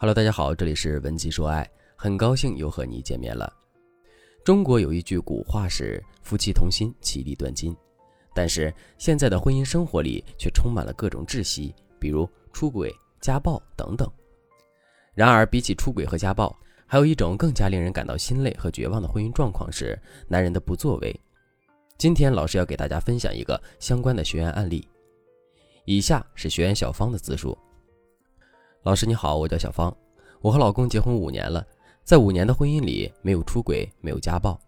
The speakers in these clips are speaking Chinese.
Hello，大家好，这里是文姬说爱，很高兴又和你见面了。中国有一句古话是“夫妻同心，其利断金”，但是现在的婚姻生活里却充满了各种窒息，比如出轨、家暴等等。然而，比起出轨和家暴，还有一种更加令人感到心累和绝望的婚姻状况是男人的不作为。今天，老师要给大家分享一个相关的学员案例。以下是学员小芳的自述。老师你好，我叫小芳，我和老公结婚五年了，在五年的婚姻里没有出轨，没有家暴，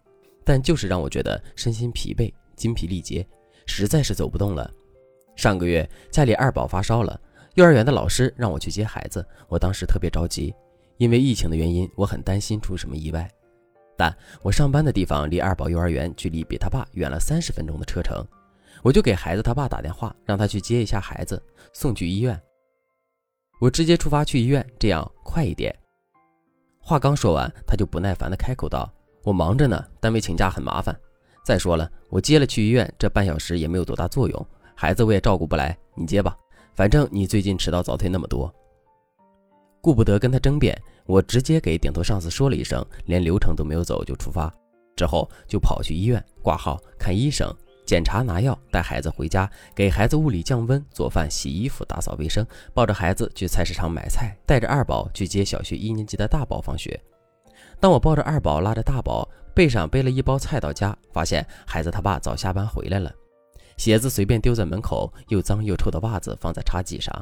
但就是让我觉得身心疲惫、精疲力竭，实在是走不动了。上个月家里二宝发烧了，幼儿园的老师让我去接孩子，我当时特别着急，因为疫情的原因，我很担心出什么意外。但我上班的地方离二宝幼儿园距离比他爸远了三十分钟的车程，我就给孩子他爸打电话，让他去接一下孩子，送去医院。我直接出发去医院，这样快一点。话刚说完，他就不耐烦地开口道：“我忙着呢，单位请假很麻烦。再说了，我接了去医院，这半小时也没有多大作用，孩子我也照顾不来，你接吧。反正你最近迟到早退那么多。”顾不得跟他争辩，我直接给顶头上司说了一声，连流程都没有走就出发，之后就跑去医院挂号看医生。检查拿药，带孩子回家，给孩子物理降温、做饭、洗衣服、打扫卫生，抱着孩子去菜市场买菜，带着二宝去接小学一年级的大宝放学。当我抱着二宝，拉着大宝，背上背了一包菜到家，发现孩子他爸早下班回来了，鞋子随便丢在门口，又脏又臭的袜子放在茶几上，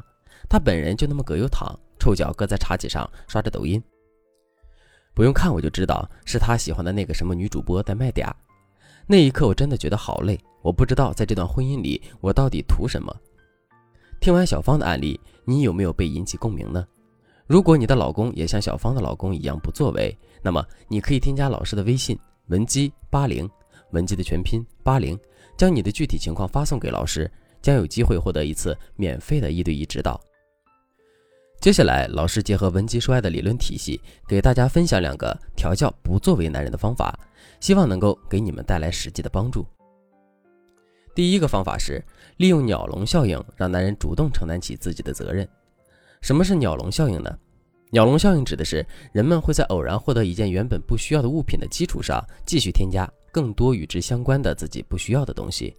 他本人就那么葛优躺，臭脚搁在茶几上刷着抖音。不用看我就知道是他喜欢的那个什么女主播在卖嗲。那一刻我真的觉得好累。我不知道在这段婚姻里，我到底图什么。听完小芳的案例，你有没有被引起共鸣呢？如果你的老公也像小芳的老公一样不作为，那么你可以添加老师的微信文姬八零，文姬的全拼八零，将你的具体情况发送给老师，将有机会获得一次免费的一对一指导。接下来，老师结合文姬说爱的理论体系，给大家分享两个调教不作为男人的方法，希望能够给你们带来实际的帮助。第一个方法是利用鸟笼效应，让男人主动承担起自己的责任。什么是鸟笼效应呢？鸟笼效应指的是人们会在偶然获得一件原本不需要的物品的基础上，继续添加更多与之相关的自己不需要的东西。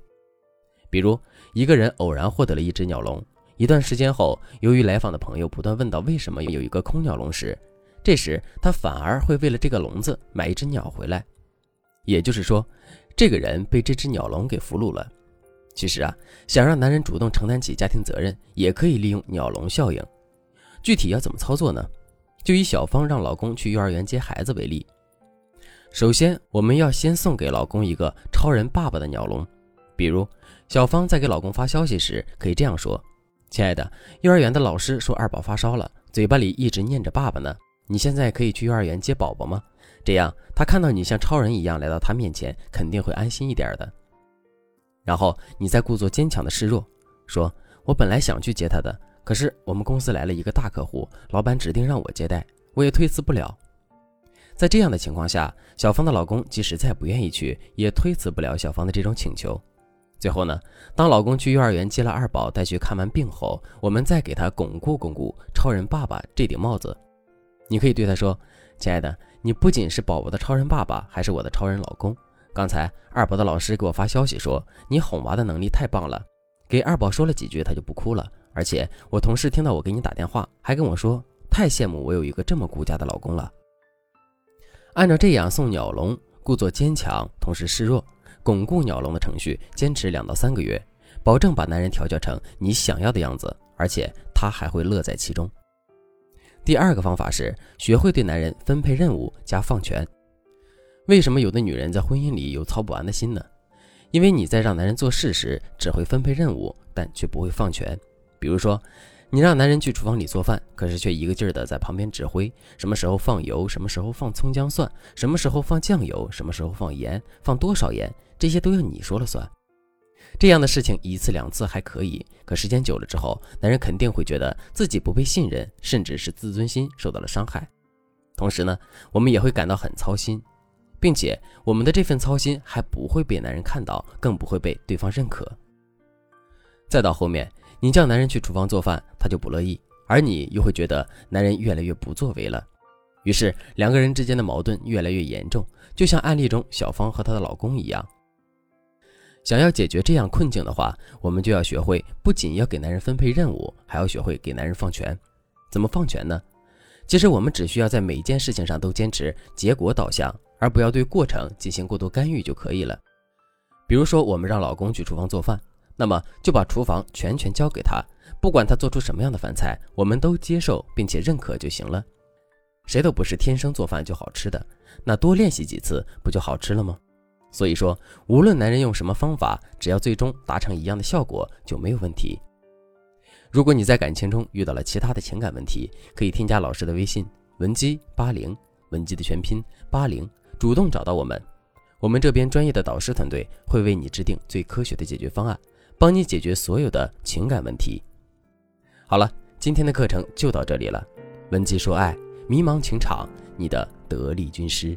比如，一个人偶然获得了一只鸟笼，一段时间后，由于来访的朋友不断问到为什么有一个空鸟笼时，这时他反而会为了这个笼子买一只鸟回来。也就是说，这个人被这只鸟笼给俘虏了。其实啊，想让男人主动承担起家庭责任，也可以利用鸟笼效应。具体要怎么操作呢？就以小芳让老公去幼儿园接孩子为例。首先，我们要先送给老公一个超人爸爸的鸟笼。比如，小芳在给老公发消息时，可以这样说：“亲爱的，幼儿园的老师说二宝发烧了，嘴巴里一直念着爸爸呢。你现在可以去幼儿园接宝宝吗？这样他看到你像超人一样来到他面前，肯定会安心一点的。”然后你再故作坚强的示弱，说：“我本来想去接他的，可是我们公司来了一个大客户，老板指定让我接待，我也推辞不了。”在这样的情况下，小芳的老公即使再不愿意去，也推辞不了小芳的这种请求。最后呢，当老公去幼儿园接了二宝，带去看完病后，我们再给他巩固巩固超人爸爸这顶帽子。你可以对他说：“亲爱的，你不仅是宝宝的超人爸爸，还是我的超人老公。”刚才二宝的老师给我发消息说，你哄娃的能力太棒了。给二宝说了几句，他就不哭了。而且我同事听到我给你打电话，还跟我说，太羡慕我有一个这么顾家的老公了。按照这样送鸟笼，故作坚强，同时示弱，巩固鸟笼的程序，坚持两到三个月，保证把男人调教成你想要的样子，而且他还会乐在其中。第二个方法是学会对男人分配任务加放权。为什么有的女人在婚姻里有操不完的心呢？因为你在让男人做事时，只会分配任务，但却不会放权。比如说，你让男人去厨房里做饭，可是却一个劲儿的在旁边指挥，什么时候放油，什么时候放葱姜蒜，什么时候放酱油，什么时候放盐，放多少盐，这些都要你说了算。这样的事情一次两次还可以，可时间久了之后，男人肯定会觉得自己不被信任，甚至是自尊心受到了伤害。同时呢，我们也会感到很操心。并且我们的这份操心还不会被男人看到，更不会被对方认可。再到后面，你叫男人去厨房做饭，他就不乐意，而你又会觉得男人越来越不作为了，于是两个人之间的矛盾越来越严重，就像案例中小芳和她的老公一样。想要解决这样困境的话，我们就要学会不仅要给男人分配任务，还要学会给男人放权。怎么放权呢？其实我们只需要在每件事情上都坚持结果导向，而不要对过程进行过多干预就可以了。比如说，我们让老公去厨房做饭，那么就把厨房全权交给他，不管他做出什么样的饭菜，我们都接受并且认可就行了。谁都不是天生做饭就好吃的，那多练习几次不就好吃了吗？所以说，无论男人用什么方法，只要最终达成一样的效果就没有问题。如果你在感情中遇到了其他的情感问题，可以添加老师的微信文姬八零，文姬的全拼八零，主动找到我们，我们这边专业的导师团队会为你制定最科学的解决方案，帮你解决所有的情感问题。好了，今天的课程就到这里了，文姬说爱，迷茫情场，你的得力军师。